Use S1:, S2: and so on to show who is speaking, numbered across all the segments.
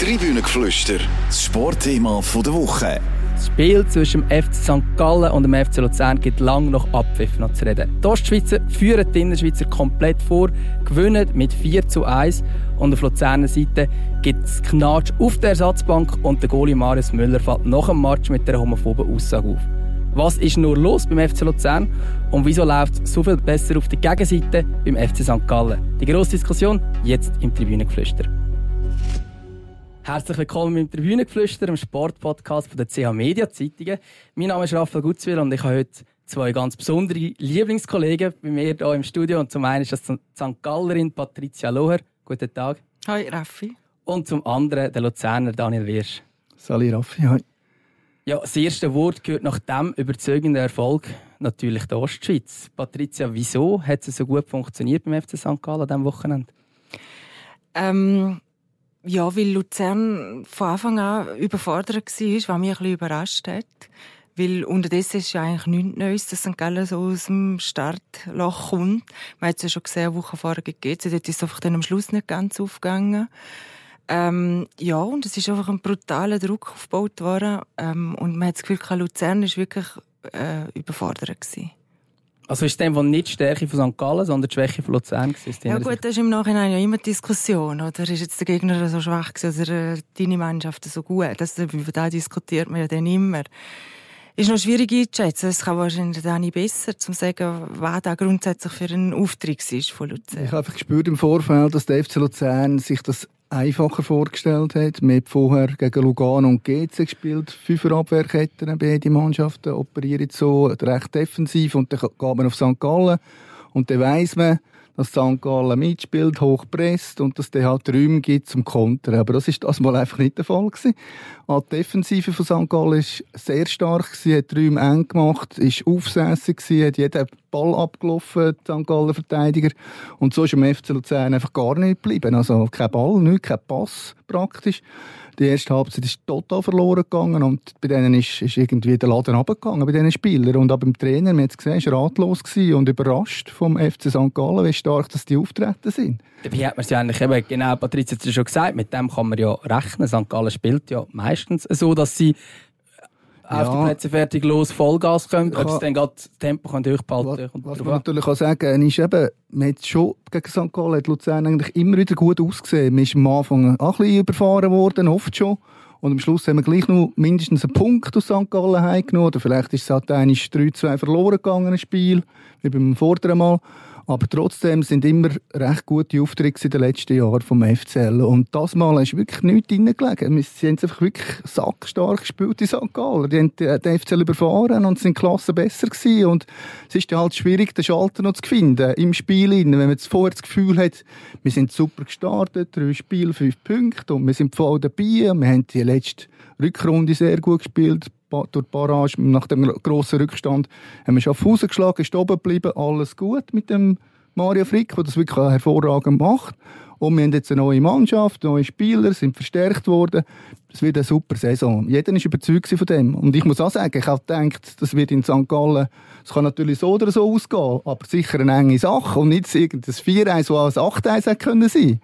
S1: Tribünengeflüster, das Sportthema der Woche.
S2: Das Spiel zwischen dem FC St. Gallen und dem FC Luzern gibt lang noch Abpfiff noch zu reden. Die Ostschweizer führen die Innerschweizer komplett vor, gewinnen mit 4 zu 1 und auf Luzerner Seite gibt es Knatsch auf der Ersatzbank und der Goalie Marius Müller fällt nach dem Match mit einer homophoben Aussage auf. Was ist nur los beim FC Luzern und wieso läuft es so viel besser auf der Gegenseite beim FC St. Gallen? Die grosse Diskussion jetzt im Tribünengeflüster. Herzlich willkommen im Tribünengeflüster, im Sportpodcast von der CH Media Zeitungen. Mein Name ist Raphael Gutzwil und ich habe heute zwei ganz besondere Lieblingskollegen bei mir hier im Studio. Und zum einen ist das die St. Gallerin Patricia Loher. Guten Tag.
S3: Hi Raffi.
S2: Und zum anderen der Luzerner Daniel Wirsch.
S4: Sali Raffi, hi.
S2: Ja, das erste Wort gehört nach dem überzeugenden Erfolg natürlich der Ostschweiz. Patricia, wieso hat es so gut funktioniert beim FC St. Gallen an diesem Wochenende?
S3: Ähm, ja, weil Luzern von Anfang an überfordert war, was mich ein bisschen überrascht hat. Weil unterdessen ist ja eigentlich nichts Neues, dass St. Gallen so aus dem Startloch kommt. Man hat es ja schon gesehen, eine Woche vorher gegeben. Dort ist es einfach dann am Schluss nicht ganz aufgegangen. Ähm, ja, und es ist einfach ein brutaler Druck aufgebaut worden. Ähm, und man hat das Gefühl, Luzern war wirklich äh, überfordert. Gewesen.
S2: Also ist dem nicht die Stärke von St. Gallen, sondern die Schwäche von Luzern gewesen?
S3: Ja gut, das ist im Nachhinein ja immer Diskussion. Oder ist jetzt der Gegner so schwach gewesen, oder äh, deine Mannschaft so gut? Das, über das diskutiert man ja dann immer. Ist noch schwierig einzuschätzen. Es kann wahrscheinlich dann nicht besser, um zu sagen, was da grundsätzlich für ein Auftritt ist von Luzern.
S4: Ich habe einfach gespürt im Vorfeld, dass der FC Luzern sich das einfacher vorgestellt hat. Wir haben vorher gegen Lugano und GC gespielt. Fünfer Abwehrketten, beide Mannschaften operieren so recht defensiv. Und dann geht man auf St. Gallen und dann weiss man, dass St. Gallen mitspielt, hochpresst und dass es halt Räume gibt zum Kontern. Aber das ist das mal einfach nicht der Fall gewesen. Auch die Defensive von St. Gallen war sehr stark, sie hat Räume eng gemacht, ist aufsässig gewesen, hat jeden Ball abgelaufen, die St. Gallen Verteidiger. Und so ist im FC Luzern einfach gar nicht geblieben. Also kein Ball, nicht, kein Pass praktisch. Die erste Halbzeit ist total verloren gegangen und bei denen ist, ist irgendwie der Laden abgegangen, bei diesen Spielern. Und auch beim Trainer, man hat es gesehen, war ratlos und überrascht vom FC St. Gallen, wie stark dass die auftreten sind.
S2: Dabei hat man es ja eigentlich eben, genau, Patricia hat es schon gesagt, mit dem kann man ja rechnen. St. Gallen spielt ja meistens so, dass sie ja. auf die Plätze fertig los Vollgas kommen, ob sie dann gerade das Tempo können durchbehalten
S4: können. Was, was man natürlich auch sagen ist eben, man hat schon gegen St. Gallen hat Luzern eigentlich immer wieder gut ausgesehen. Man ist am Anfang auch ein bisschen überfahren worden, oft schon. Und am Schluss haben wir gleich noch mindestens einen Punkt aus St. Gallen heimgenommen. Oder vielleicht ist es halt 3-2 verloren gegangen, ein Spiel, wie beim vorderen Mal. Aber trotzdem sind immer recht gute Aufträge in den letzten Jahren vom FCL. Und das Mal ist wirklich nichts reingelegen. Sie haben einfach wirklich sackstark gespielt in St. Gallen. Die haben den FCL überfahren und sind Klasse besser gewesen. Und es ist dann halt schwierig, den Schalter noch zu finden im Spiel. Wenn man vorher das Gefühl hat, wir sind super gestartet, drei Spiele, fünf Punkte und wir sind voll dabei. Wir haben die letzte Rückrunde sehr gut gespielt durch die Barrage, nach dem grossen Rückstand, haben wir Hause geschlagen, ist oben geblieben, alles gut mit dem Mario Frick, der das wirklich hervorragend macht. Und wir haben jetzt eine neue Mannschaft, neue Spieler, sind verstärkt worden. Es wird eine super Saison. Jeder ist überzeugt von dem. Und ich muss auch sagen, ich habe gedacht, das wird in St. Gallen, es kann natürlich so oder so ausgehen, aber sicher eine enge Sache und nicht irgendein 4-1, das ein 8-1 hätte können sein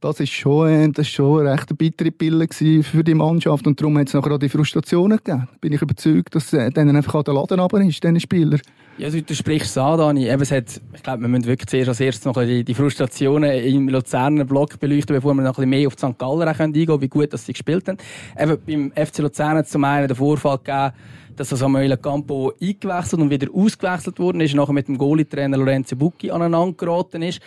S4: das ist schon, das ist schon eine recht bittere Pille für die Mannschaft und darum hat es nachher auch die Frustrationen gegeben. Bin ich überzeugt, dass äh, dann einfach der Laden runter ist, diesen Spieler.
S2: Ja, also, du sprichst es an, Dani. Eben, es hat, ich glaube, wir müssen wirklich zuerst als erstes noch die, die Frustrationen im Luzerner Block beleuchten, bevor wir noch ein mehr auf St. Galler eingehen können, wie gut dass sie gespielt haben. Eben, beim FC Luzern hat es zum einen den Vorfall gegeben, dass Samuel Campo eingewechselt und wieder ausgewechselt worden ist, nachher mit dem Goalie-Trainer Lorenzo Bucchi aneinander geraten ist.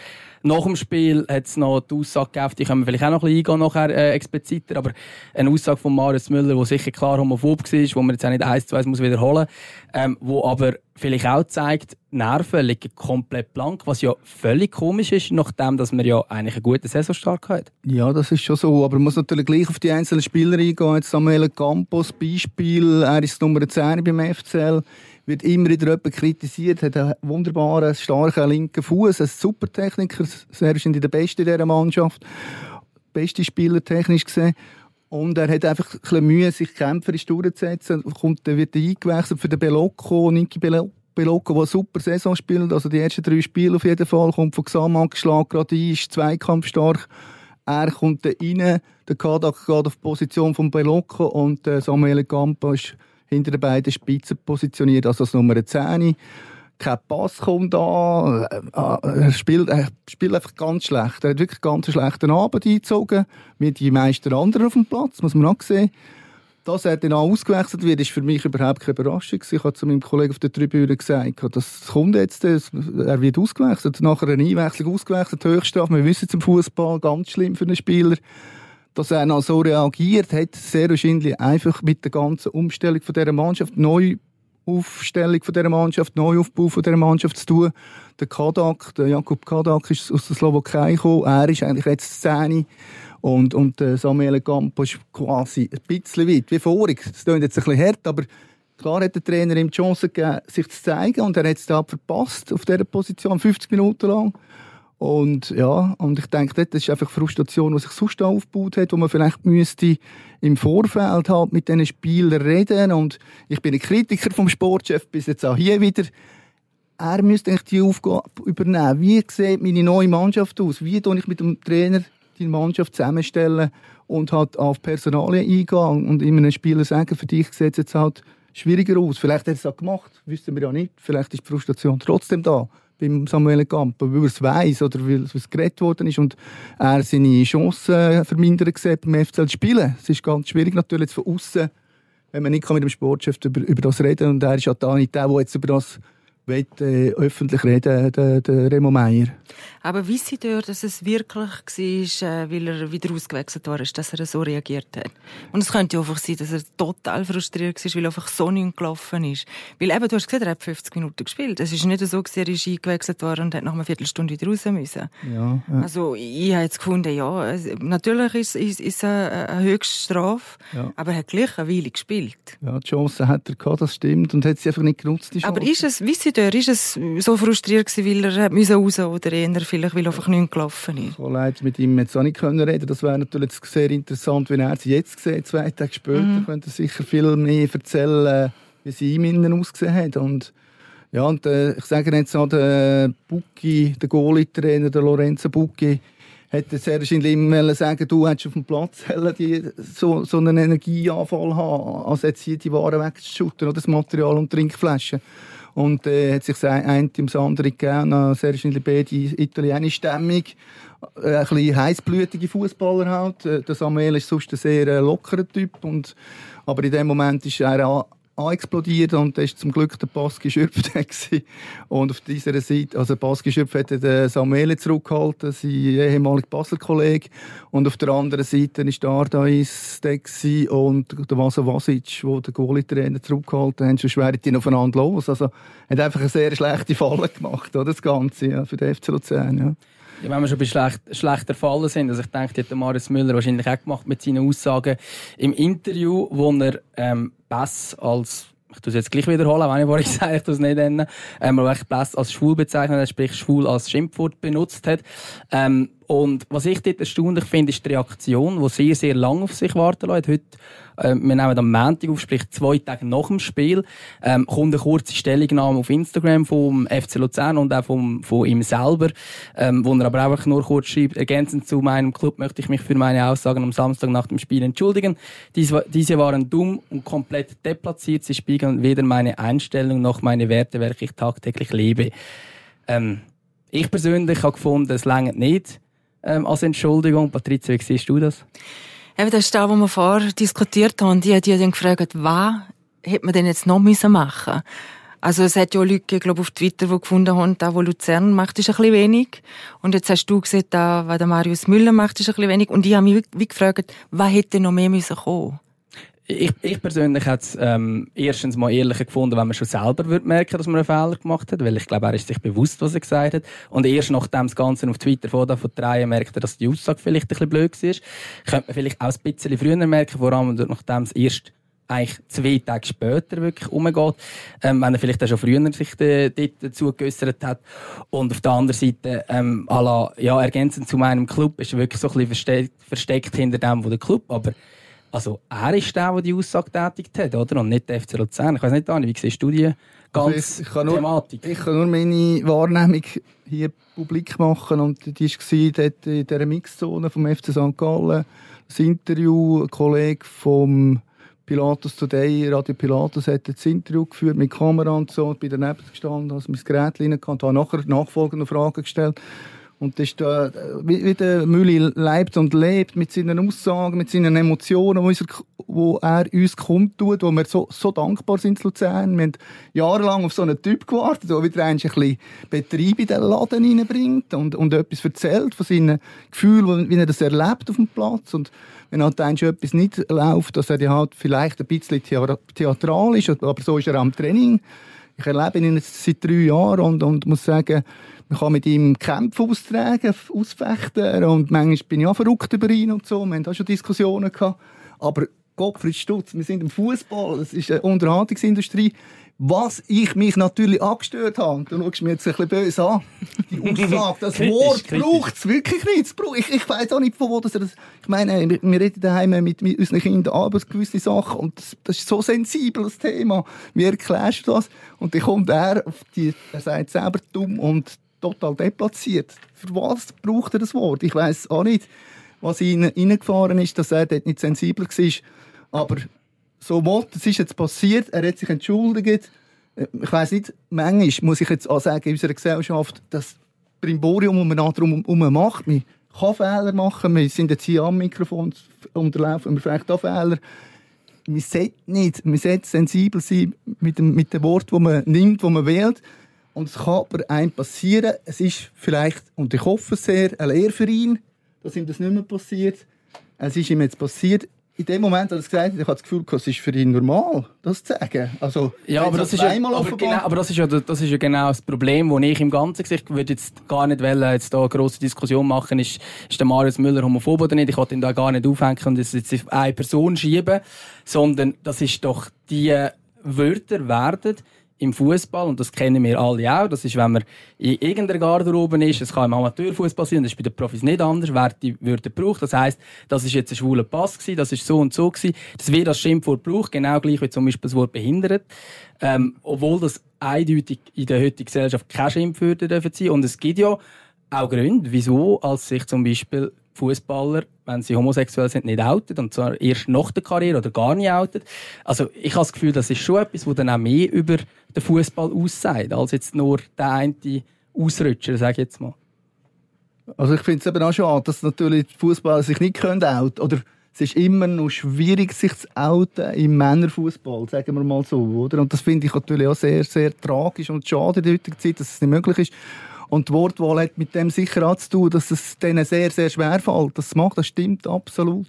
S2: Nach dem Spiel hat es noch die Aussage gegeben, die können wir vielleicht auch noch ein bisschen eingehen, nachher, äh, expliziter, aber eine Aussage von Marius Müller, die sicher klar homophob war, wo man jetzt auch nicht eins zu eins muss wiederholen muss, ähm, wo aber vielleicht auch zeigt, Nerven liegen komplett blank, was ja völlig komisch ist, nachdem dass man ja eigentlich einen guten Saisonstart hat.
S4: Ja, das ist schon so, aber man muss natürlich gleich auf die einzelnen Spieler eingehen. Jetzt Samuel Campos, Beispiel, er ist Nummer 10 beim FCL wird immer wieder jemand kritisiert, hat einen wunderbaren, starken linken Fuß, ein super Techniker, er ist der Beste in dieser Mannschaft, beste Spieler technisch gesehen. Und er hat einfach ein bisschen Mühe, sich kämpferisch durchzusetzen. Kommt, dann wird er eingewechselt für den Belocco, Niki Belocco, der eine super Saison spielt. Also die ersten drei Spiele auf jeden Fall. Kommt von Xamax, schlägt gerade ein, ist zweikampfstark. Er kommt da rein, der Kadak geht auf die Position von Belocco und äh, Samuel Campo ist hinter den beiden Spitzen positioniert, also als Nummer 10. Kein Pass kommt an, äh, äh, er spielt, er spielt einfach ganz schlecht. Er hat wirklich ganz schlechten Abend eingezogen, wie die meisten anderen auf dem Platz, muss man auch sehen. Dass er dann auch ausgewechselt wird, ist für mich überhaupt keine Überraschung. Ich habe zu meinem Kollegen auf der Tribüne gesagt, das kommt jetzt, er wird ausgewechselt. Nachher eine Einwechslung ausgewechselt, Höchststrafe. Wir wissen zum Fußball ganz schlimm für einen Spieler. Dass er noch so reagiert, hat sehr wahrscheinlich einfach mit der ganzen Umstellung von dieser Mannschaft, Neuaufstellung von dieser Mannschaft, Neuaufbau von dieser Mannschaft zu tun. Der Kadak, der Jakub Kadak ist aus der Slowakei gekommen. Er ist eigentlich jetzt Szene und, und äh, Samuel Campo ist quasi ein bisschen weit, wie vorig. Das klingt jetzt ein bisschen hart, aber klar hat der Trainer ihm die Chance gegeben, sich zu zeigen und er hat es da verpasst auf dieser Position, 50 Minuten lang. Und ja, und ich denke, das ist einfach Frustration, die sich sonst aufgebaut hat, wo man vielleicht müsste im Vorfeld halt mit diesen Spielern reden. Und ich bin ein Kritiker vom Sportchef bis jetzt auch hier wieder. Er müsste eigentlich die Aufgabe übernehmen. Wie sieht meine neue Mannschaft aus? Wie tue ich mit dem Trainer die Mannschaft zusammenstellen und halt auf Personalien eingehen und immer einem Spieler sagen, für dich sieht es jetzt halt schwieriger aus. Vielleicht hat er es auch gemacht, wissen wir ja nicht. Vielleicht ist die Frustration trotzdem da beim Samuel Campo, weil er es weiss oder weil es geredet worden ist und er seine Chancen vermindert gesehen beim FCL zu spielen. Es ist ganz schwierig natürlich von außen, wenn man nicht mit dem Sportchef über, über das reden und er ist ja da nicht der, der jetzt über das will, äh, öffentlich reden, der, der Remo Meier.
S3: Aber wissen Sie dort, dass es wirklich war, äh, weil er wieder ausgewechselt war, dass er so reagiert hat? Und es könnte einfach sein, dass er total frustriert war, weil einfach so nicht gelaufen ist. Weil eben, du hast gesehen, er hat 50 Minuten gespielt. Es ist nicht so, dass er ist eingewechselt worden und hat nach einer Viertelstunde wieder raus müssen.
S4: Ja, ja.
S3: Also, ich habe jetzt gefunden, ja, natürlich ist, ist, ist eine, eine Höchststrafe, ja. aber er hat gleich eine Weile gespielt.
S4: Ja, die Chance hat er gehabt, das stimmt, und hat sie einfach nicht genutzt, die
S3: Chance. Aber ist es, wissen Sie, ist es so frustriert gewesen, weil er raus musste oder eher vielleicht, weil einfach nichts gelaufen ist.
S4: So leid mit ihm jetzt auch nicht können reden. Das wäre natürlich sehr interessant, wenn er sie jetzt sieht, zwei Tage später, mhm. könnte er sicher viel mehr erzählen, wie sie ihm innen ausgesehen hat. Und ja, und äh, ich sage jetzt auch, der Bucki, der Goalie-Trainer, der Lorenzo Bucki, hätte sehr wahrscheinlich immer sagen, du hättest auf dem Platz die, so, so einen Energieanfall haben, als jetzt hier die Waren wegzuschütten, oder das Material und Trinkflaschen. Und äh, hat sich ein eine ums andere gegeben, sehr wahrscheinlich beide italienische Stämmung. Äh, ein bisschen heißblütige Fußballer halt. Äh, der Samuel ist sonst ein sehr äh, lockerer Typ. Und, aber in dem Moment ist er explodiert und da ist zum Glück der Baski Schöpf Und auf dieser Seite, also Baski Schöpf hat den Samuele zurückgehalten, sein ehemaliger Basler-Kollege. Und auf der anderen Seite ist der Ardais und der Vasa Vasic, der den Goalie-Trainer zurückgehalten hat. Schon schwer die aufeinander los. Also, hat einfach eine sehr schlechte Falle gemacht, oder? Das Ganze, ja, für den FC Luzern, ja.
S2: Ja, wenn wir schon bei schlecht, schlechter Fallen sind, also ich denke, die hat Marius Müller wahrscheinlich auch gemacht mit seinen Aussagen im Interview, wo er ähm, Bass als ich tue es jetzt gleich wiederholen, wenn ich vorhin gesagt habe, ich tue es nicht nennen, ähm, aber Bass als schwul bezeichnet hat, sprich schwul als Schimpfwort benutzt hat. Ähm, und was ich dort erstaunlich finde, ist die Reaktion, die sehr, sehr lang auf sich warten lässt. Heute äh, wir nehmen am Montag auf, sprich zwei Tage nach dem Spiel, ähm, kommt eine kurze Stellungnahme auf Instagram vom FC Luzern und auch vom, von ihm selber, ähm, wo er aber einfach nur kurz schreibt, ergänzend zu meinem Club möchte ich mich für meine Aussagen am Samstag nach dem Spiel entschuldigen. Diese, diese waren dumm und komplett deplatziert. Sie spiegeln weder meine Einstellung noch meine Werte, welche ich tagtäglich lebe. Ähm, ich persönlich habe gefunden, es längert nicht ähm, als Entschuldigung. Patrizia, wie siehst du das?
S3: Eben, das ist das, was wir vorher diskutiert haben. Die ja dann gefragt, was hätte man denn jetzt noch müssen machen also es hat ja Leute, glaube auf Twitter, die gefunden haben, da, wo Luzern macht, ist ein bisschen wenig. Und jetzt hast du gesehen, da, was der Marius Müller macht, ist ein bisschen wenig. Und ich habe mich wie gefragt, was hätte noch mehr müssen kommen
S2: ich, ich persönlich hätte es ähm, erstens mal ehrlicher gefunden, wenn man schon selber würde merken, dass man einen Fehler gemacht hat, weil ich glaube, er ist sich bewusst, was er gesagt hat. Und erst nachdem das Ganze auf Twitter von von drei merkt er, dass die Aussage vielleicht ein bisschen blöd war. Könnte man vielleicht auch ein bisschen früher merken, vor allem nachdem es erst eigentlich zwei Tage später wirklich umgeht, ähm, wenn er vielleicht auch schon früher sich de, dort dazu geäussert hat. Und auf der anderen Seite, ähm, la, ja, ergänzend zu meinem Club, ist er wirklich so ein bisschen versteckt, versteckt hinter dem, wo der Club, aber Also er ist der, der die Aussage tätigt hat, oder? Und nicht der FC Luzern. Ich weiß nicht, Dani, wie siehst du die ganze
S4: also ich, ich nur,
S2: Thematik?
S4: Ich kann nur meine Wahrnehmung hier publik machen und die war dort in dieser Mixzone vom FC St. Gallen. Das Interview, ein Kollege vom Pilatus Today, Radio Pilatus, hat das Interview geführt mit Kamera und so. Ich bin daneben gestanden, habe mein Gerät rein und habe nachher nachfolgende Fragen gestellt. Und das ist da, wie, wie der Mülli lebt und lebt mit seinen Aussagen, mit seinen Emotionen, wo, er, wo er uns kundtut, wo wir so, so dankbar sind zu Luzern. Wir haben jahrelang auf so einen Typ gewartet, der wieder ein bisschen Betrieb in den Laden reinbringt und, und etwas erzählt von seinen Gefühlen, wie er das erlebt auf dem Platz. Und wenn halt etwas nicht läuft, dass er halt vielleicht ein bisschen theatral ist, aber so ist er am Training. Ich erlebe ihn jetzt seit drei Jahren und, und muss sagen, man kann mit ihm Kämpfe austragen, ausfechten und manchmal bin ich auch verrückt über ihn und so. Wir haben auch schon Diskussionen gehabt. Aber Gottfried Stutz, wir sind im Fußball, es ist eine Unterhaltungsindustrie. Was ich mich natürlich angestört habe, du schaust mir jetzt ein bisschen böse an, die Aussage, das Wort braucht es wirklich nicht. Ich, ich weiss auch nicht, von wo das... Ich meine, wir reden daheim mit, mit unseren Kindern über gewisse Sachen und das, das ist so sensibel, das Thema. Wie erklärst du das? Und dann kommt er, auf die, er sagt selber dumm und total deplatziert. Für was braucht er das Wort? Ich weiß auch nicht, was ihn reingefahren ist, dass er dort nicht sensibel war. Aber so what, das ist jetzt passiert, er hat sich entschuldigt. Ich weiß nicht, manchmal muss ich jetzt auch sagen, in unserer Gesellschaft, das man darum herum macht, man kann Fehler machen, wir sind jetzt hier am Mikrofon unterlaufen, wir vielleicht auch Fehler. Man sollte nicht, man sollte sensibel sein mit dem, mit dem Wort, das man nimmt, das man wählt. Und es kann aber einem passieren, es ist vielleicht, und ich hoffe sehr, eine Lehre für ihn, dass ihm das nicht mehr passiert. Es ist ihm jetzt passiert. In dem Moment, als er es gesagt hat, ich habe das Gefühl, es ist für ihn normal, das zu sagen. Also,
S2: ja, aber das, ist ja, aber, genau, aber das, ist ja, das ist ja genau das Problem, das ich im Ganzen sehe. Ich würde jetzt gar nicht wollen, jetzt da eine grosse Diskussion machen, ist, ist der Marius Müller homophob oder nicht. Ich wollte ihn da gar nicht aufhängen und das jetzt auf eine Person schieben, sondern das ist doch, die Wörter werden im Fußball und das kennen wir alle auch. Das ist, wenn man in irgendeiner Garderobe ist, es kann im Amateurfußball sein, das ist bei den Profis nicht anders, wer die Wörter braucht. Das heißt, das ist jetzt ein schwuler Pass gewesen, das ist so und so gewesen. Das wird das Schimpfwort braucht, genau gleich wie zum Beispiel das Wort behindert. Ähm, obwohl das eindeutig in der heutigen Gesellschaft keine Schimpfwörter dürfen sein. Und es gibt ja auch Gründe, wieso als sich zum Beispiel Fußballer, wenn sie homosexuell sind, nicht outet und zwar erst nach der Karriere oder gar nicht outet. Also ich habe das Gefühl, das ist schon etwas, wo dann auch mehr über den Fußball aussagt, als jetzt nur der eine Ausrutscher, sage ich jetzt mal.
S4: Also ich finde es eben auch schade, dass natürlich Fußballer sich nicht können outen oder es ist immer noch schwierig, sich zu outen im Männerfußball, sagen wir mal so, oder? Und das finde ich natürlich auch sehr, sehr tragisch und schade in der heutigen Zeit, dass es nicht möglich ist. Und die Wortwahl hat mit dem sicher auch zu tun, dass es denen sehr, sehr schwer fällt. Das macht, das stimmt absolut.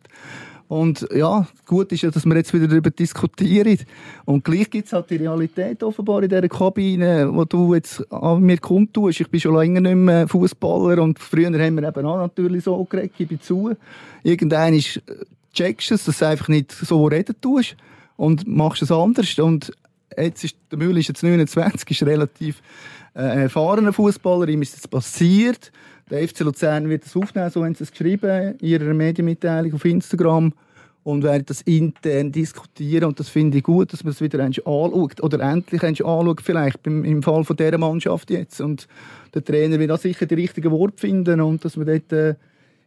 S4: Und ja, gut ist ja, dass wir jetzt wieder darüber diskutieren. Und gleich gibt es halt die Realität offenbar in dieser Kabine, wo du jetzt an mir kundtust. Ich bin schon länger nicht mehr Fußballer und früher haben wir eben auch natürlich so geredet, gebe zu. Irgendein ist, äh, checkst du es, dass du einfach nicht so reden tust und machst es anders. Und jetzt ist, der Müll ist jetzt 29, ist relativ äh, ein erfahrener Fußballer, ihm ist das passiert. Der FC Luzern wird das aufnehmen, so haben sie es geschrieben in ihrer Medienmitteilung auf Instagram. Und werden das intern diskutieren. Und das finde ich gut, dass man es wieder anschaut. Oder endlich anschaut vielleicht im Fall von dieser Mannschaft jetzt. Und der Trainer wird auch sicher die richtigen Worte finden. Und dass man dort äh,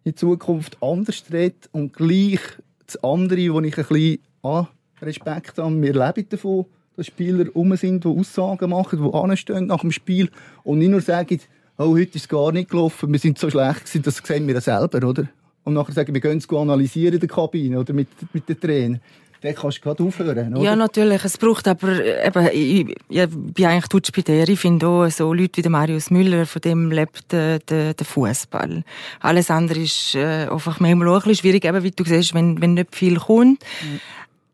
S4: in Zukunft anders redet und gleich das andere, wo ich ein bisschen ah, Respekt habe, wir leben davon, dass Spieler rum sind, die Aussagen machen, die anstehen nach dem Spiel und nicht nur sagen, oh, heute ist es gar nicht gelaufen, wir sind so schlecht gewesen, das sehen wir ja selber, oder? Und nachher sagen, wir gehen es analysieren in der Kabine oder mit, mit den Tränen. Dann kannst du gerade aufhören, oder?
S3: Ja, natürlich. Es braucht aber, eben, ich, ich bin eigentlich der. Ich finde auch, so Leute wie der Marius Müller, von dem lebt äh, der, der Fußball. Alles andere ist äh, einfach manchmal auch ein bisschen schwierig, eben, wie du siehst, wenn, wenn nicht viel kommt. Mhm.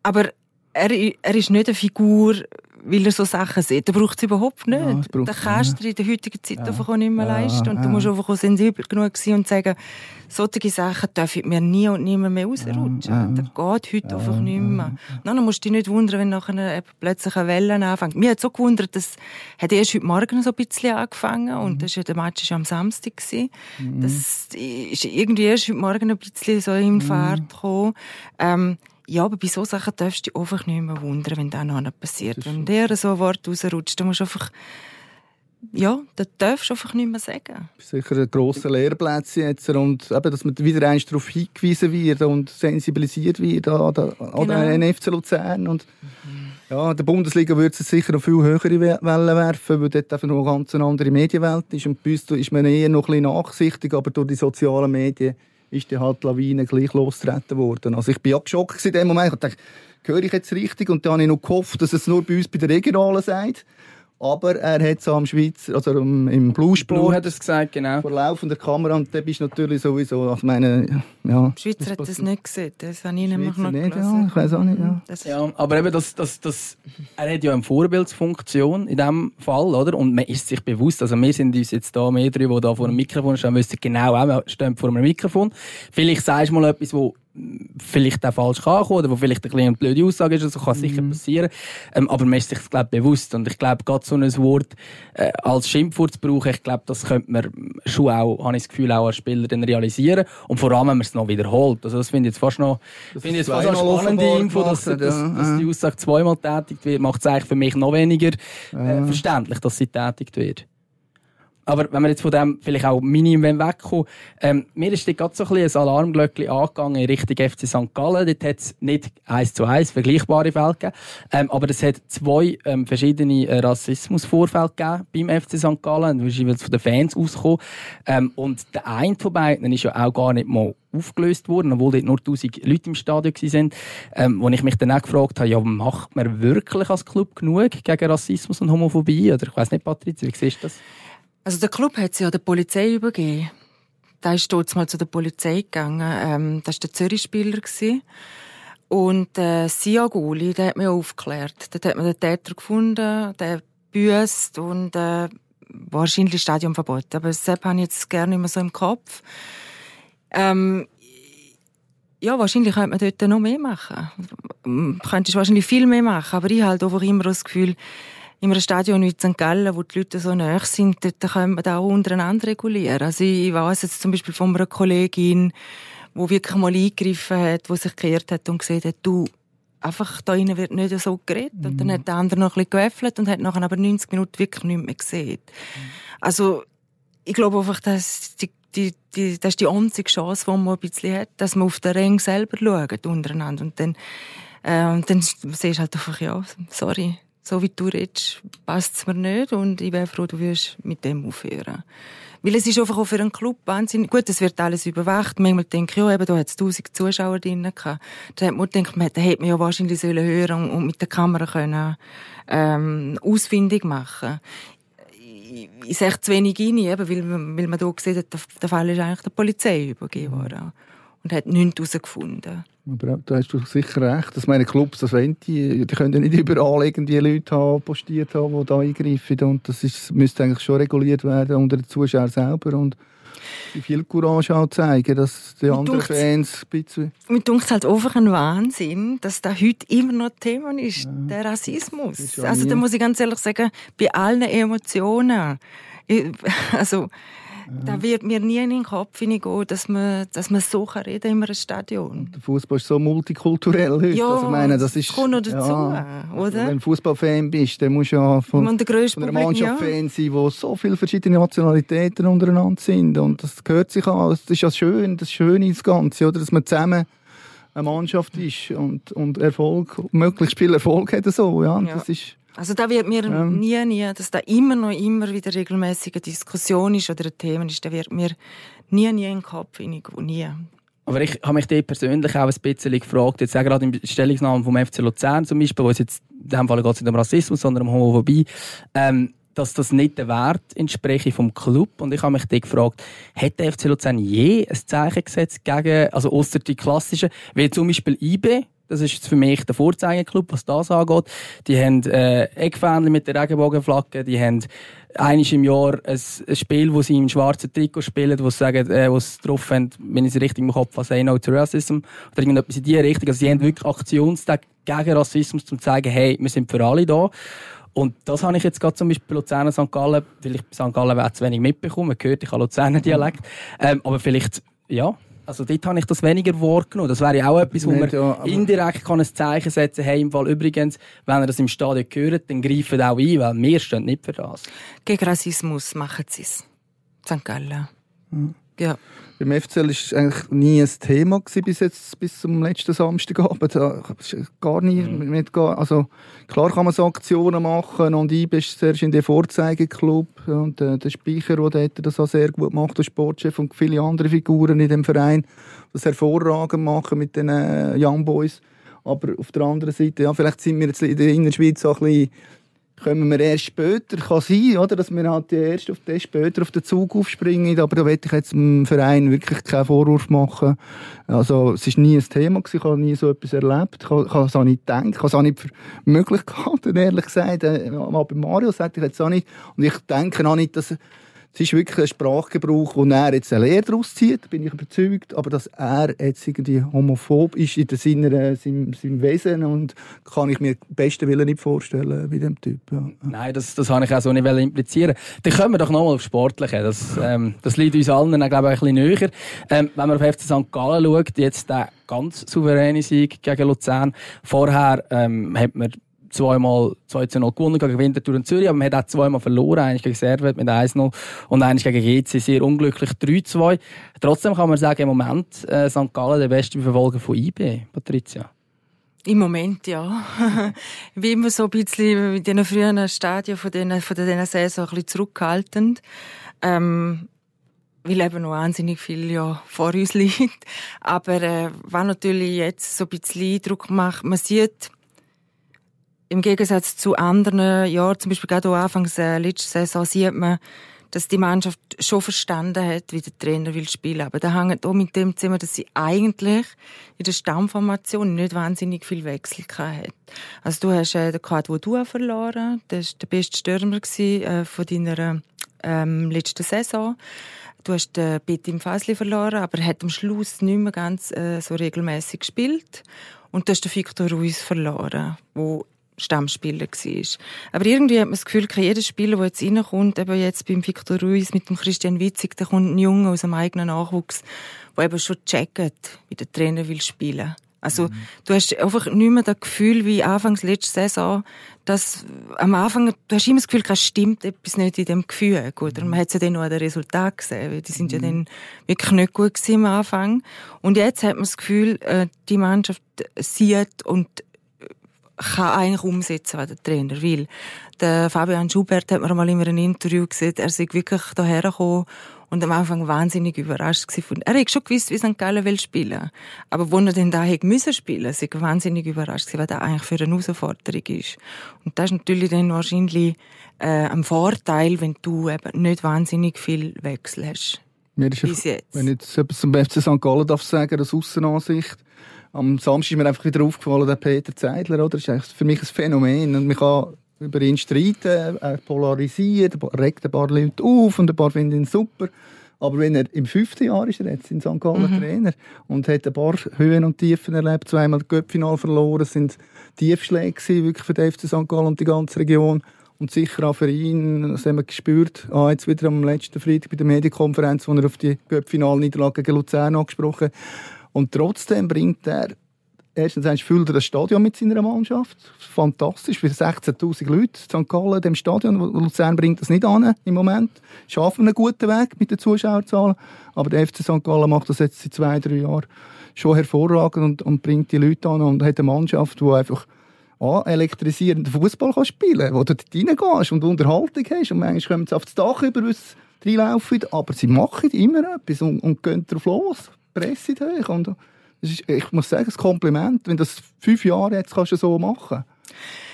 S3: Aber er, er ist nicht eine Figur, weil er so Sachen sieht. Der braucht es überhaupt nicht. Ja, braucht, der kannst du in der heutigen Zeit ja. einfach auch nicht mehr ja, leisten. Und du musst einfach auch sensibel genug sein und sagen, solche Sachen dürfen mir nie und nimmer mehr rausrutschen. Ja, Das geht heute einfach nicht mehr. Dann musst du dich nicht wundern, wenn nachher plötzlich eine Welle anfängt. Mir hat so gewundert, das hat erst heute Morgen so ein bisschen angefangen und mhm. das ja, der Match ja am Samstag gewesen. Mhm. Das ist irgendwie erst heute Morgen ein bisschen so in Fahrt gekommen. Ähm, ja, aber bei so Sachen darfst du dich einfach nicht mehr wundern, wenn das noch nicht passiert. Wenn der so ein Wort rausrutscht, dann musst du einfach, ja, das darfst du einfach nicht mehr sagen.
S4: Sicher ein grosser Lehrplatz jetzt und eben, dass man wieder einmal darauf hingewiesen wird und sensibilisiert wird an, an
S3: Genau.
S4: den FC Luzern und ja, in der Bundesliga würde es sicher noch viel höhere We- Wellen werfen, weil dort einfach noch eine ganz andere Medienwelt ist und bei uns ist man eher noch ein bisschen nachsichtig, aber durch die sozialen Medien ist die halt die Lawine gleich losgetreten worden. Also ich bin ja geschockt in dem Moment. Ich dachte, höre ich jetzt richtig? Und dann habe ich noch gehofft, dass es nur bei uns bei der Regionalen sagt. Aber er hat es am Schweizer, also im, im
S2: Blue
S4: Bluesport
S2: hat es gesagt, genau.
S4: vor laufender Kamera und dann bist du natürlich sowieso, also ich meine, ja.
S3: Die Schweizer hat das nicht gesehen, das habe ich nämlich noch
S4: nicht, ja, ich weiss auch nicht, ja.
S2: Ja, aber eben, das, das, das, er hat ja eine Vorbildsfunktion in diesem Fall, oder? Und man ist sich bewusst, also wir sind uns jetzt da, wir drei, die da vor einem Mikrofon stehen, wissen genau auch, wir stehen vor einem Mikrofon. Vielleicht sagst du mal etwas, wo vielleicht auch falsch kann kommen, oder wo vielleicht ein bisschen eine blöde Aussage ist, das kann sicher passieren. Ähm, aber man ist sich, glaube ich, bewusst. Und ich glaube, gerade so ein Wort äh, als Schimpfwort zu brauchen, ich glaube, das könnte man schon auch, habe ich das Gefühl, auch als Spieler dann realisieren. Und vor allem, wenn man es noch wiederholt. Also das finde ich jetzt fast noch, finde ich jetzt fast noch spannende Info, dass, dass,
S4: ja.
S2: dass die Aussage zweimal tätigt wird, macht es eigentlich für mich noch weniger äh, verständlich, dass sie tätigt wird. Aber wenn wir jetzt von dem vielleicht auch Minimum wegkommen, ähm, mir ist dort gerade so ein, bisschen ein Alarmglöckchen angegangen in Richtung FC St. Gallen. Dort hat es nicht eins zu eins vergleichbare Fälle gegeben, ähm, aber es hat zwei ähm, verschiedene äh, Rassismusvorfälle gegeben beim FC St. Gallen, ist jeweils von den Fans ausgekommen. Ähm, und der eine von beiden ist ja auch gar nicht mal aufgelöst worden, obwohl dort nur 1000 Leute im Stadion waren. Ähm, wo ich mich dann auch gefragt habe, ja, macht man wirklich als Club genug gegen Rassismus und Homophobie? Oder ich weiß nicht, Patrizia, wie siehst du das?
S3: Also der Club hat sie ja der Polizei übergeben. Da ist dort mal zu der Polizei gegangen. Ähm, das war der Zürich-Spieler. Und äh, Siaguli, der hat mich aufgeklärt. Dort hat man den Täter gefunden, der büßt und äh, wahrscheinlich Stadionverbot. Aber das habe ich jetzt gerne immer so im Kopf. Ähm, ja, wahrscheinlich könnte man dort noch mehr machen. Ähm, Könntest wahrscheinlich viel mehr machen. Aber ich halt einfach immer das Gefühl, in einem Stadion wie St. Gallen, wo die Leute so nahe sind, dort können wir da auch untereinander regulieren. Also ich weiss jetzt zum Beispiel von einer Kollegin, die wirklich mal eingegriffen hat, die sich gekehrt hat und gesehen hat, du, einfach da innen wird nicht so geredet. Und dann hat der andere noch ein bisschen geöffnet und hat nachher aber 90 Minuten wirklich nichts mehr gesehen. Also ich glaube einfach, dass die, die, die, das ist die einzige Chance, die man ein bisschen hat, dass man auf den Ring selber schaut, untereinander. Und dann, äh, und dann siehst du halt einfach, ja, sorry, so wie du redest, passt es mir nicht und ich wäre froh, du würdest mit dem aufhören. Weil es ist einfach auch für einen Club wahnsinnig, gut, es wird alles überwacht. Manchmal denke ich, ja, eben, da hat es tausend Zuschauer drinnen gehabt. Da hat man gedacht, man, da hätte man ja wahrscheinlich sollen hören und mit der Kamera können, ähm, ausfindig machen. Ich, sehe zu wenig rein, eben, weil, weil man gesehen hat, der, der Fall ist eigentlich der Polizei übergeben worden. Und hat nichts herausgefunden.
S4: Aber da hast du sicher recht. dass meine Clubs, das wollen die, die können ja nicht überall irgendwie Leute haben, postiert haben, die da eingreifen. Und das ist, müsste eigentlich schon reguliert werden unter den Zuschauern selber. Und viel Courage auch zeigen, dass die anderen
S3: dunkt's-
S4: Fans ein bisschen...
S3: Mir dunkt halt einfach ein Wahnsinn, dass das heute immer noch Thema ist, der Rassismus.
S4: Ist ja
S3: Also da muss ich ganz ehrlich sagen, bei allen Emotionen. Also, da wird mir nie in den Kopf hineingehen, dass man, dass man so kann reden in einem Stadion.
S4: Der Fußball ist so multikulturell heute.
S3: Ja,
S4: also, ich meine, das ist,
S3: kommt noch dazu,
S4: ja,
S3: oder?
S4: Wenn du Fußballfan bist, dann musst du ja von, von einer Mannschaft
S3: ja.
S4: Fan sein, wo so viele verschiedene Nationalitäten untereinander sind. Und das gehört sich an. Das ist ja schön, das Schöne das Ganze, oder? dass man zusammen eine Mannschaft ist und, und Erfolg, möglichst viel Erfolg hat. So, ja.
S3: Ja.
S4: Das ist,
S3: Also da wird mir
S4: Ja.
S3: nie, nie, dass da immer noch immer wieder regelmäßige Diskussion ist oder ein Thema ist, da wird mir nie, nie in den Kopf hineingehen. Nie.
S2: Aber ich habe mich dort persönlich auch ein bisschen gefragt, jetzt auch gerade im Stellungsnamen vom FC Luzern zum Beispiel, wo es jetzt in dem Fall geht es nicht um Rassismus, sondern um Homophobie, ähm, dass das nicht der Wert entspreche vom Club. Und ich habe mich dort gefragt, hat der FC Luzern je ein Zeichen gesetzt gegen, also ausser die klassischen, wie zum Beispiel IB, das ist für mich der Vorzeigeklub, was das angeht. Die haben äh, Eckfähnchen mit der Regenbogenflagge, die haben einiges im Jahr ein, ein Spiel, wo sie im schwarzen Trikot spielen, wo sie sagen, äh, wo sie drauf haben, wenn ich es richtig im Kopf habe, Say No to Racism oder irgendetwas in die Richtung. Also sie haben wirklich Aktionstag gegen Rassismus, um zu zeigen, hey, wir sind für alle da. Und das habe ich jetzt gerade zum Beispiel bei Luzern St. Gallen, weil ich St. Gallen zu wenig mitbekommen, man hört, ich habe Luzerner Dialekt, ähm, aber vielleicht, ja, Also dort habe ich das weniger wahrgenommen. Das wäre ja auch etwas, wo man
S4: ja,
S2: indirekt kann ein Zeichen setzen kann. Hey, im Fall übrigens, wenn ihr das im Stadion hört, dann greifen auch ein, weil wir stehen nicht für das.
S3: Gegen Rassismus machen sie es. St. Gallen. Ja.
S4: Beim FCL war es eigentlich nie ein Thema gewesen, bis jetzt, bis zum letzten Samstagabend. Ist Gar nie, nicht gar, also klar kann man so Aktionen machen und ich bin zuerst in den Vorzeigeklub und äh, der Speicher, der das auch sehr gut macht, der Sportchef und viele andere Figuren in dem Verein, das hervorragend machen mit den äh, Young Boys. Aber auf der anderen Seite, ja, vielleicht sind wir jetzt in der Innerschweiz so ein bisschen kommen wir erst später, kann sein, oder, dass wir halt erst auf den, später auf den Zug aufspringen, aber da will ich jetzt dem Verein wirklich keinen Vorwurf machen. Also, es ist nie ein Thema gewesen, ich habe nie so etwas erlebt, ich habe es auch nicht gedacht, ich habe es auch nicht für möglich gehalten, ehrlich gesagt, äh, mal bei Mario sagte ich jetzt auch nicht, und ich denke auch nicht, dass es ist wirklich ein Sprachgebrauch, wo er jetzt eine Lehre daraus zieht, bin ich überzeugt. Aber dass er jetzt irgendwie homophob ist in Sinne, äh, seinem, seinem Wesen und kann ich mir besten Willen nicht vorstellen bei dem Typ. Ja.
S2: Nein, das, das habe ich auch so nicht implizieren. Dann kommen wir doch nochmal auf Sportliche. Das, ähm, das liegt uns allen, äh, glaube ich, ein bisschen näher. Ähm, wenn man auf FC St. Gallen schaut, jetzt der ganz souveräne Sieg gegen Luzern. Vorher ähm, hat man zweimal 2-0 gewonnen gegen Winterthur und Zürich, aber man hat auch zweimal verloren, eigentlich gegen Servet mit 1-0 und eigentlich gegen GC sehr unglücklich 3-2. Trotzdem kann man sagen, im Moment äh, St. Gallen der beste Verfolger von IB, Patricia.
S3: Im Moment, ja. Wie immer so ein bisschen in diesen frühen Stadien von diesen, von Saison ein bisschen zurückhaltend. Ähm, weil eben noch wahnsinnig viel ja vor uns liegt. Aber äh, was natürlich jetzt so ein bisschen Eindruck macht, man sieht, im Gegensatz zu anderen Jahren, zum Beispiel gerade auch Anfangs äh, letzte Saison, sieht man, dass die Mannschaft schon verstanden hat, wie der Trainer will spielen. Aber da hängt auch mit dem zusammen, dass sie eigentlich in der Stammformation nicht wahnsinnig viel Wechsel hat. Also du hast äh, den Quad du verloren, das war der beste Stürmer äh, von deiner ähm, letzten Saison. Du hast den Betim Fasli verloren, aber er hat am Schluss nicht mehr ganz äh, so regelmäßig gespielt. Und du hast den Victor Ruiz verloren, wo Stammspieler war. Aber irgendwie hat man das Gefühl, jeder Spieler, der jetzt reinkommt, eben jetzt beim Victor Ruiz mit dem Christian Witzig, da kommt ein Junge aus dem eigenen Nachwuchs, der eben schon checkt, wie der Trainer will spielen. Also, du hast einfach nicht mehr das Gefühl, wie anfangs letzte Saison, dass am Anfang, du hast immer das Gefühl, es stimmt etwas nicht in dem Gefühl. Gut, und man hat es ja dann noch an den Resultat gesehen, weil die sind ja dann wirklich nicht gut gewesen am Anfang. Und jetzt hat man das Gefühl, äh, die Mannschaft sieht und kann eigentlich umsetzen, was der Trainer will. Der Fabian Schubert hat mir mal in einem Interview gesagt, er sei wirklich hierher gekommen und am Anfang wahnsinnig überrascht gewesen. Er hat schon gewusst, wie St. Gallen will spielen. Aber wo er denn da hätte müssen spielen, sei wahnsinnig überrascht gewesen, was das eigentlich für eine Herausforderung ist. Und das ist natürlich dann wahrscheinlich äh, ein Vorteil, wenn du eben nicht wahnsinnig viel Wechsel hast.
S4: Mir ist
S3: Bis jetzt.
S4: Wenn ich jetzt etwas zum FC St. Gallen darf sagen, als Aussenansicht, am Samstag ist mir einfach wieder aufgefallen, der Peter Zeidler, oder? Das ist eigentlich für mich ein Phänomen. Und man kann über ihn streiten, er polarisiert, er regt ein paar Leute auf und ein paar finden ihn super. Aber wenn er im fünften Jahr ist er jetzt in St. Gallen Trainer und hat ein paar Höhen und Tiefen erlebt, zweimal das Göppfinal verloren, es sind Tiefschläge gewesen, wirklich für den FC St. Gallen und die ganze Region. Und sicher auch für ihn, das haben wir gespürt, ah, jetzt wieder am letzten Freitag bei der Medienkonferenz, wo er auf die Göppfinalniederlage gegen Luzern angesprochen hat. Und trotzdem bringt er, erstens füllt er das Stadion mit seiner Mannschaft. Fantastisch, für 16'000 Leute. St. Gallen, dem Stadion, Luzern bringt das nicht an im Moment. Schaffen einen guten Weg mit den Zuschauerzahlen. Aber der FC St. Gallen macht das jetzt seit zwei, drei Jahren schon hervorragend und, und bringt die Leute an und hat eine Mannschaft, die einfach ah, elektrisierenden Fußball spielen kann, wo du reingehst und Unterhaltung hast. Und manchmal kommen sie auf das Dach über, sie reinlaufen. Aber sie machen immer etwas und, und gehen drauf los. Presse hoch. Und das ist, ich muss sagen, ein Kompliment. Wenn das fünf Jahre jetzt kannst du so machen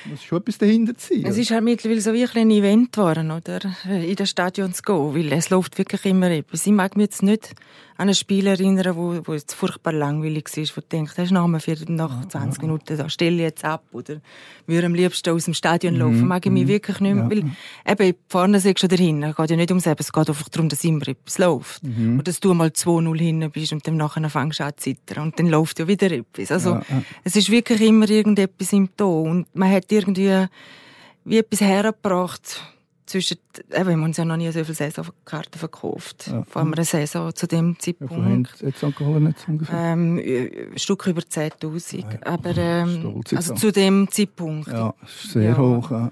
S4: muss schon etwas dahinter sein.
S3: Es ist halt mittlerweile so wie ein Event geworden, oder? In das Stadion zu gehen, weil es läuft wirklich immer etwas. Ich mag mich jetzt nicht an ein Spiel erinnern, wo, wo jetzt furchtbar langweilig war, wo du denkst, hast Namen für nach 20 Minuten, da stelle ich jetzt ab, oder würde am liebsten aus dem Stadion laufen. Mag ich mich wirklich nicht mehr, weil eben vorne siehst du dahin, es geht ja nicht ums Eben, es geht einfach darum, dass immer etwas läuft. Oder dass du mal 2-0 hinten bist und dann nachher fängst du an zu zittern und dann läuft ja wieder etwas. Also, es ist wirklich immer irgendetwas im Ton und man hat irgendwie wie etwas hergebracht, zwischen, eben, wir haben uns ja noch nie so viele Saisonkarten verkauft.
S4: Ja.
S3: Vor einer Saison zu dem
S4: Ja,
S3: Zeitpunkt.
S4: jetzt St. Gallen nicht ungefähr.
S3: Ähm, ein Stück über 10.000. Aber, ähm,
S4: jetzt
S3: also zu dem Zeitpunkt.
S4: Ja, sehr
S3: Ja.
S4: hoch. Ja.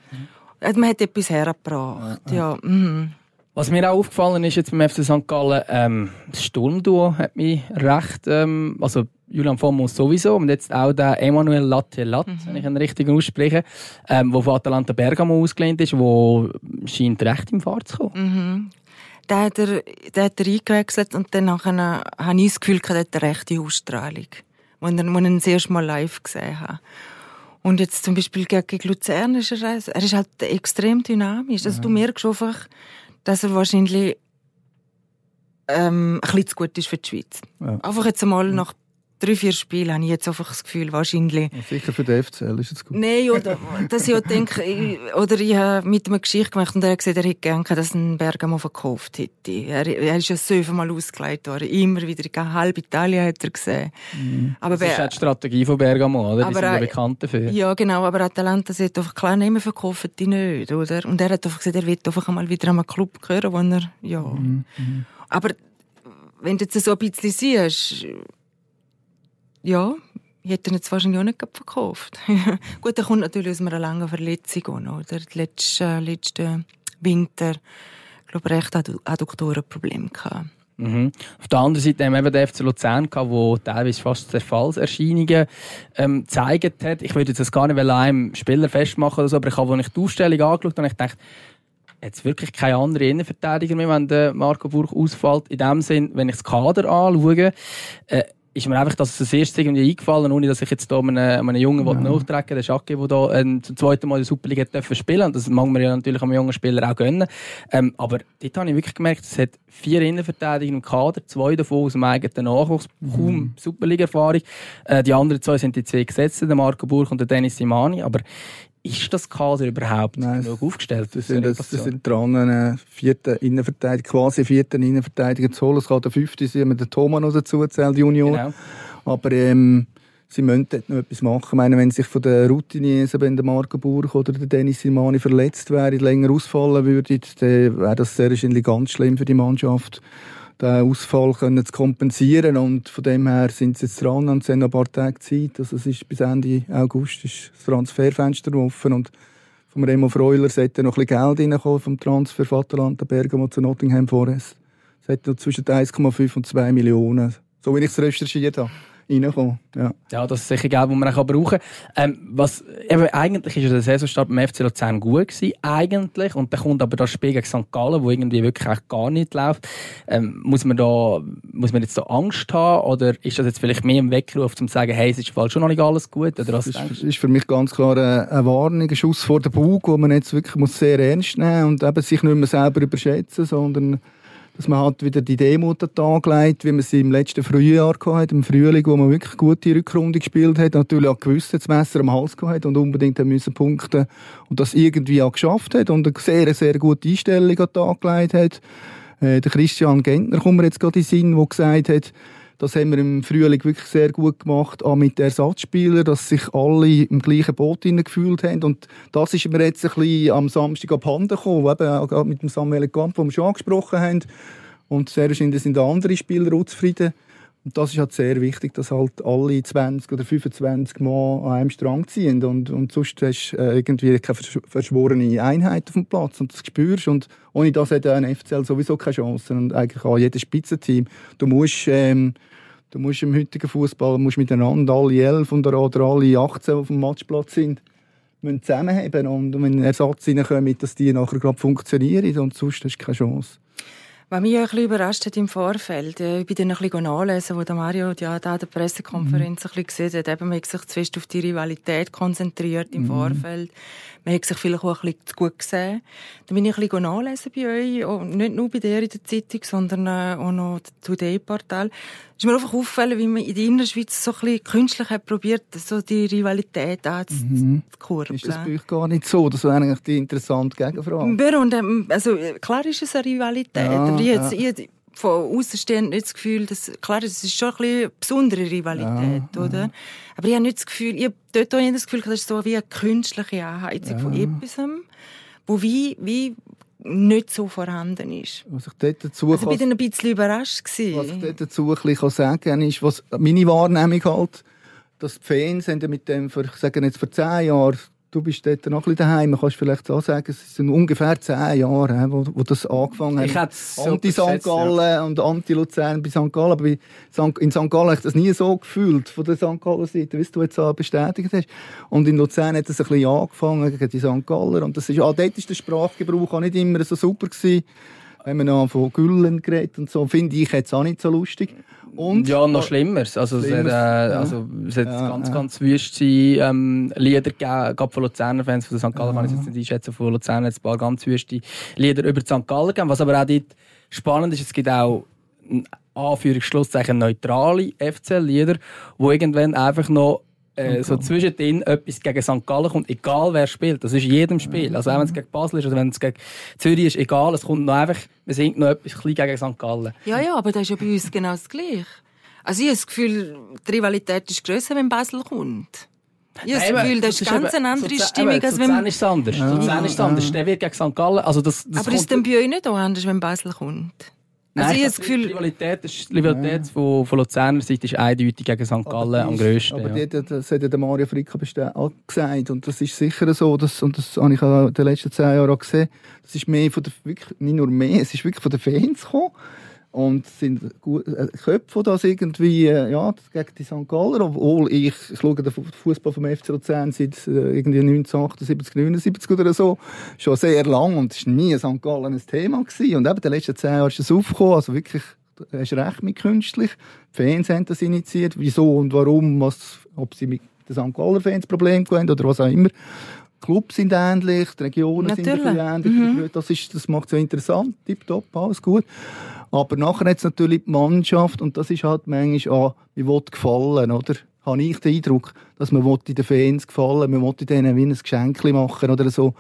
S3: Also man hat etwas hergebracht. Ja, mhm.
S2: Was mir auch aufgefallen ist jetzt beim FC St. Gallen, ähm, das Sturmduo hat mich recht, ähm, also Julian Fomos sowieso und jetzt auch der Emanuel Lattelat, wenn ich ihn richtig ausspreche, ähm, der von Atalanta Bergamo ausgelehnt ist, wo scheint recht im Fahrt zu kommen.
S3: Mhm. Da hat er, da hat er eingewechselt und dann nachher habe ich das Gefühl, er hat eine rechte Ausstrahlung. Als ich ihn das erste Mal live gesehen habe. Und jetzt zum Beispiel gegen Luzern ist er, er ist halt extrem dynamisch. Also du merkst einfach, dass er wahrscheinlich ähm, ein bisschen zu gut ist für die Schweiz.
S4: Ja.
S3: Einfach jetzt einmal nach drei, vier Spielen habe ich jetzt einfach das Gefühl, wahrscheinlich,
S4: Und Sicher für den FCL ist es gut.
S3: Nein, oder, dass ich auch denke, ich, oder ich habe mit ihm eine Geschichte gemacht und er hat gesagt, er hätte gerne dass ein Bergamo verkauft hätte. Er, er ist ja so Mal ausgeleitet worden. Immer wieder, in halb Italien hat er gesehen. Aber
S2: Das ist auch die Strategie von Bergamo, oder? Die sind ja bekannt dafür.
S3: ja, genau, aber Atalanta sagt einfach, klar, nehmen verkaufen die nicht, oder? Und er hat einfach gesagt, er will einfach einmal wieder an einen Club gehören, wo er, ja. Aber wenn du jetzt so ein bisschen siehst, ja, ich hätte ihn jetzt wahrscheinlich auch nicht verkauft. Gut, er kommt natürlich aus einer langen Verletzung, auch oder? Letzten, äh, letzten Winter, ich glaube, recht Addu- Adduktorenproblem gehabt.
S2: Mhm. Auf der anderen Seite haben wir eben den FC Luzern gehabt, wo teilweise fast Zerfallserscheinungen ähm, gezeigt hat. Ich würde jetzt das gar nicht an einem Spieler festmachen oder so, aber ich habe, als ich die Ausstellung angeschaut habe, ich gedacht, jetzt wirklich keine andere Innenverteidiger mehr, wenn der Marco Burg ausfällt. In dem Sinn, wenn ich das Kader anschaue, äh, ist mir einfach das das erste irgendwie eingefallen, ohne dass ich jetzt da einem, einem Jungen ja. nachtreten der Schacke, der da ähm, zum zweiten Mal in der Superliga dürfen spielen und das mag man ja natürlich einem jungen Spieler auch gönnen. Ähm, aber dort habe ich wirklich gemerkt, es hat vier Innenverteidiger im Kader, zwei davon aus dem eigenen Nachwuchs, kaum Superliga-Erfahrung. Äh, die anderen zwei sind die zwei Gesetzten, der Marco Burg und der Dennis Simani, aber ist das Kader überhaupt
S4: Nein,
S2: genug aufgestellt?
S4: Das sind, das, das sind dran, einen vierten Innenverteidiger, quasi vierten Innenverteidiger zu holen. Es kann der fünfte sein, wenn man den Thomas noch dazu zählt, Junior.
S2: Genau.
S4: Aber ähm, sie müssen dort noch etwas machen. Ich meine, wenn sich von den Routiniers, wenn der Marco Burg oder der Dennis Simani verletzt wäre, länger ausfallen würde, dann wäre das sehr wahrscheinlich ganz schlimm für die Mannschaft, den Ausfall können zu kompensieren. Und von dem her sind sie jetzt dran und sie noch ein paar Tage Zeit. Also es ist bis Ende August ist das Transferfenster offen und vom Remo Freuler sollte noch ein bisschen Geld reinkommen vom Transfer von Atalanta Bergamo zu Nottingham Forest. Es noch zwischen 1,5 und 2 Millionen, so wie ich es recherchiert habe, reinkommen. Ja.
S2: Ja, das ist sicher Geld, das man auch brauchen kann. Ähm, was, eben, eigentlich ja der Saisonstart beim FC Luzern gut gewesen, eigentlich. Und dann kommt aber das Spiel gegen St. Gallen, wo irgendwie wirklich gar nicht läuft. Ähm, muss man da, muss man jetzt da Angst haben? Oder ist das jetzt vielleicht mehr im Weckruf, um zu sagen, hey, es ist schon noch nicht alles gut? Oder was
S4: Das ist, ist für mich ganz klar eine, eine Warnung, ein Schuss vor den Bug, wo man jetzt wirklich muss sehr ernst nehmen und eben sich nicht mehr selber überschätzen, sondern dass man halt wieder die Demut an den Tag legt, wie man sie im letzten Frühjahr hatte, im Frühling, wo man wirklich gute Rückrunde gespielt hat, natürlich auch gewusst, das Messer am Hals gehabt und unbedingt haben müssen punkten und das irgendwie auch geschafft hat und eine sehr, sehr gute Einstellung an den Tag gelegt hat. Äh, der Christian Gentner kommt mir jetzt gerade in den Sinn, der gesagt hat, das haben wir im Frühling wirklich sehr gut gemacht, auch mit Ersatzspielern, dass sich alle im gleichen Boot gefühlt haben. Und das ist mir jetzt ein bisschen am Samstag abhanden gekommen, eben auch mit dem Samuel Kamp, den wir schon angesprochen haben. Und sehr wahrscheinlich sind andere Spieler auch zufrieden. Und das ist halt sehr wichtig, dass halt alle 20 oder 25 Mal an einem Strang ziehen. Und, und sonst hast du äh, irgendwie keine versch- verschworene Einheit auf dem Platz. Und das spürst Und ohne das hat ein FCL sowieso keine Chance. Und eigentlich auch jedes Spitzenteam. Du musst, ähm, du musst im heutigen Fußball miteinander alle 11 und oder alle 18 auf dem Matchplatz sind müssen zusammenheben und wenn Ersatz reinkommt, dass die nachher gerade funktionieren und sonst hast du keine Chance.
S3: Was mich ein bisschen überrascht hat im Vorfeld, äh, ich bin dann ein bisschen nachlesen, wo Mario ja da an der Pressekonferenz ein bisschen gesehen hat, eben, man hat sich zu fest auf die Rivalität konzentriert im Vorfeld. Man hat sich vielleicht auch ein bisschen zu gut gesehen. Dann bin ich ein bisschen nachlesen bei euch, auch nicht nur bei der in der Zeitung, sondern äh, auch noch das Today-Portal. Es ist mir einfach aufgefallen, wie man in der Innerschweiz so ein bisschen künstlich hat probiert, so die Rivalität anzukurbeln.
S4: Ist das bei euch gar nicht so? Das wäre eigentlich die interessante Gegenfrage.
S3: Und, also, klar ist es eine Rivalität,
S4: Ja,
S3: aber ich,
S4: ja.
S3: jetzt, ich von außenstehend nicht das Gefühl, dass, klar, es ist schon ein bisschen eine besondere Rivalität, oder? Aber ich habe nicht das Gefühl, ich habe dort auch eher das Gefühl, das ist so wie eine künstliche Anheizung von etwas, wo wie, wie nicht so vorhanden ist.
S4: Was ich dort dazu
S3: Also ich bin ein bisschen überrascht
S4: Was ich dort dazu ein bisschen sagen kann, ist, was meine Wahrnehmung halt, dass die Fans haben ja mit dem, ich sage jetzt vor zehn Jahren, du bist dort noch ein bisschen daheim, kannst vielleicht auch sagen, es sind ungefähr zehn Jahre, wo, wo das angefangen
S2: Ich
S4: hat.
S2: hätte es so
S4: Anti-St.
S2: geschätzt, ja.
S4: Gallen und Anti-Luzern bei St. Gallen. Aber in St. Gallen habe ich das nie so gefühlt, von der St. Gallen Seite, wie du jetzt auch bestätigt hast. Und in Luzern hat das ein bisschen angefangen gegen die St. Galler. Und das ist, ah, dort ist der Sprachgebrauch auch nicht immer so super gewesen. Wenn man noch von Güllen geredet und so, finde ich jetzt auch nicht so lustig. Und,
S2: Ja, noch schlimmer. Also, es hat, äh,
S4: Schlimmeres,
S2: also, es hat
S4: Ja,
S2: ganz,
S4: ja.
S2: ganz wüste ähm, Lieder gegeben, gerade von Luzerner Fans, von St. Gallen kann ich jetzt nicht einschätzen, von Luzern hat es ein paar ganz wüste Lieder über die St. Gallen gegeben. Was aber auch dort spannend ist, es gibt auch Anführungsschlusszeichen neutrale FC-Lieder, wo irgendwann einfach noch äh, so zwischendrin etwas gegen St. Gallen kommt, egal wer spielt. Das ist in jedem Spiel. Also auch wenn es gegen Basel ist oder wenn es gegen Zürich ist, egal, es kommt noch einfach, wir singt noch etwas klein gegen St. Gallen.
S3: Ja, ja, aber das ist ja bei uns genau das Gleiche. Also ich habe das Gefühl, die Rivalität ist grösser, wenn Basel kommt. Ich habe das Gefühl, das ist ganz eine andere Stimmung, als
S2: Luzern
S3: wenn...
S2: ist es anders. Luzern ist es anders. Der wird gegen St. Gallen. Also das, das
S3: Aber ist es dann bei euch nicht auch anders, wenn Basel kommt? Also
S2: Nein,
S3: ich habe das
S2: die
S3: Gefühl...
S2: Rivalität, ist, die Rivalität von, von Luzerner Seite ist eindeutig gegen St. Gallen am grössten.
S4: Aber
S2: ja.
S4: die, das hat ja der Mario Fricka auch gesagt. Und das ist sicher so, dass, und das habe ich auch in den letzten zehn Jahren auch gesehen, das ist mehr von der, wirklich, nicht nur mehr, es ist wirklich von den Fans gekommen. Und es sind äh, Köpfe, die das irgendwie, äh, ja, gegen die St. Galler, obwohl ich, ich schaue den Fu- Fußball vom FC Luzern seit äh, irgendwie 1978, 79 oder so, schon sehr lang und es war nie St. Gallen ein Thema gewesen. Und eben in den letzten zehn Jahren ist es aufgekommen, also wirklich, du hast recht mit künstlich. Die Fans haben das initiiert, wieso und warum, was, ob sie mit den St. Galler Fans Probleme haben oder was auch immer. Clubs sind ähnlich, die Regionen sind
S3: Natürlich.
S4: bisschen ähnlich. Das, ist, das macht es ja interessant, tipptopp, alles gut. Aber nachher hat es natürlich die Mannschaft und das ist halt manchmal, ah, man will gefallen, oder? Habe ich den Eindruck, dass man will den Fans gefallen man will denen wie ein Geschenk machen oder so.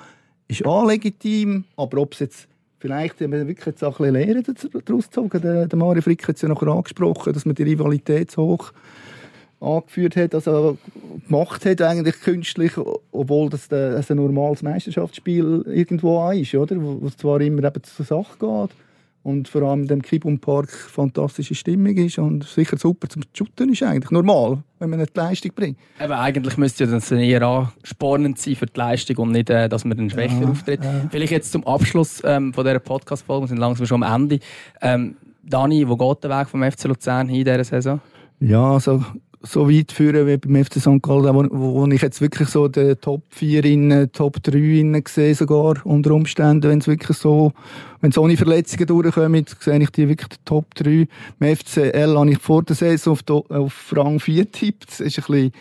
S4: Ist auch legitim, aber ob es jetzt vielleicht haben wir wirklich jetzt auch ein bisschen Lehren daraus gezogen. Der, der Mario Frick hat es ja nachher angesprochen, dass man die Rivalität so hoch angeführt hat, also gemacht hat eigentlich künstlich, obwohl das ein normales Meisterschaftsspiel irgendwo auch ist, oder? Wo es zwar immer eben zur Sache geht und vor allem in dem Kibum Park fantastische Stimmung ist und sicher super zum Shooten ist eigentlich normal, wenn man nicht die Leistung bringt.
S2: Eben, eigentlich müsste ja das eher anspornend sein für die Leistung und nicht, äh, dass man dann schwächer auftritt. Vielleicht jetzt zum Abschluss ähm, von dieser Podcast-Folge, wir sind langsam schon am Ende. Ähm, Dani, wo geht der Weg vom FC Luzern hin in dieser Saison?
S4: Ja, so, so weit führen wie beim FC St. Gallen, wo, wo ich jetzt wirklich so den Top 4 in Top 3 innen sehe, sogar unter Umständen, wenn es wirklich so, wenn es ohne Verletzungen durchkommen, sehe ich die wirklich die Top 3. Im FCL habe ich vor der Saison auf, auf Rang 4 getippt. Das ist ein bisschen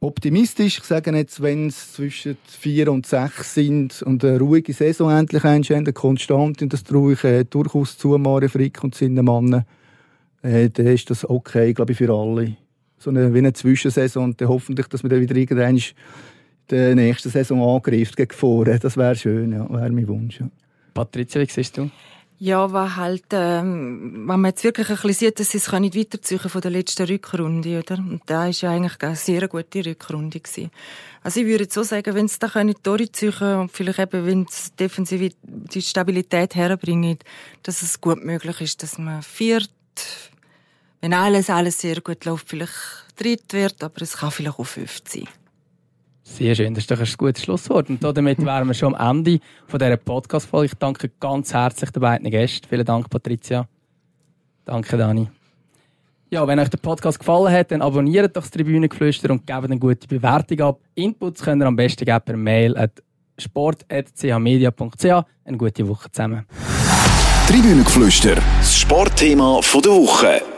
S4: optimistisch. Ich sage jetzt, wenn es zwischen 4 und 6 sind und eine ruhige Saison endlich einstehen, konstant, und das traue ich äh, durchaus zu, Mario Frick und seinen Mannen, äh, dann ist das okay, glaube ich, für alle. So eine, wie eine Zwischensaison und dann hoffentlich, dass man dann wieder irgendwann der nächsten Saison angreift gegen vorne. Das wäre schön, ja, wäre mein Wunsch. Ja.
S2: Patricia, wie siehst du?
S3: Ja, was halt, ähm, wenn man jetzt wirklich ein bisschen sieht, dass sie es nicht weiterziehen von der letzten Rückrunde, oder? Und da ist ja eigentlich eine sehr gute Rückrunde gewesen. Also ich würde so sagen, wenn sie da können durchziehen und vielleicht eben, wenn sie defensiv die Stabilität herbringen, dass es gut möglich ist, dass man viert, wenn alles, alles sehr gut läuft, vielleicht dritt wird, aber es kann vielleicht auch fünft sein.
S2: Sehr schön, das ist doch ein gutes Schlusswort. Und damit wären wir schon am Ende von dieser Podcast-Folge. Ich danke ganz herzlich den beiden Gästen. Vielen Dank, Patricia. Danke, Dani. Ja, wenn euch der Podcast gefallen hat, dann abonniert doch das Tribünengeflüster und gebt eine gute Bewertung ab. Inputs könnt ihr am besten geben per Mail at sport.chmedia.ch. Eine gute Woche zusammen.
S1: Tribünengeflüster, das Sportthema von der Woche.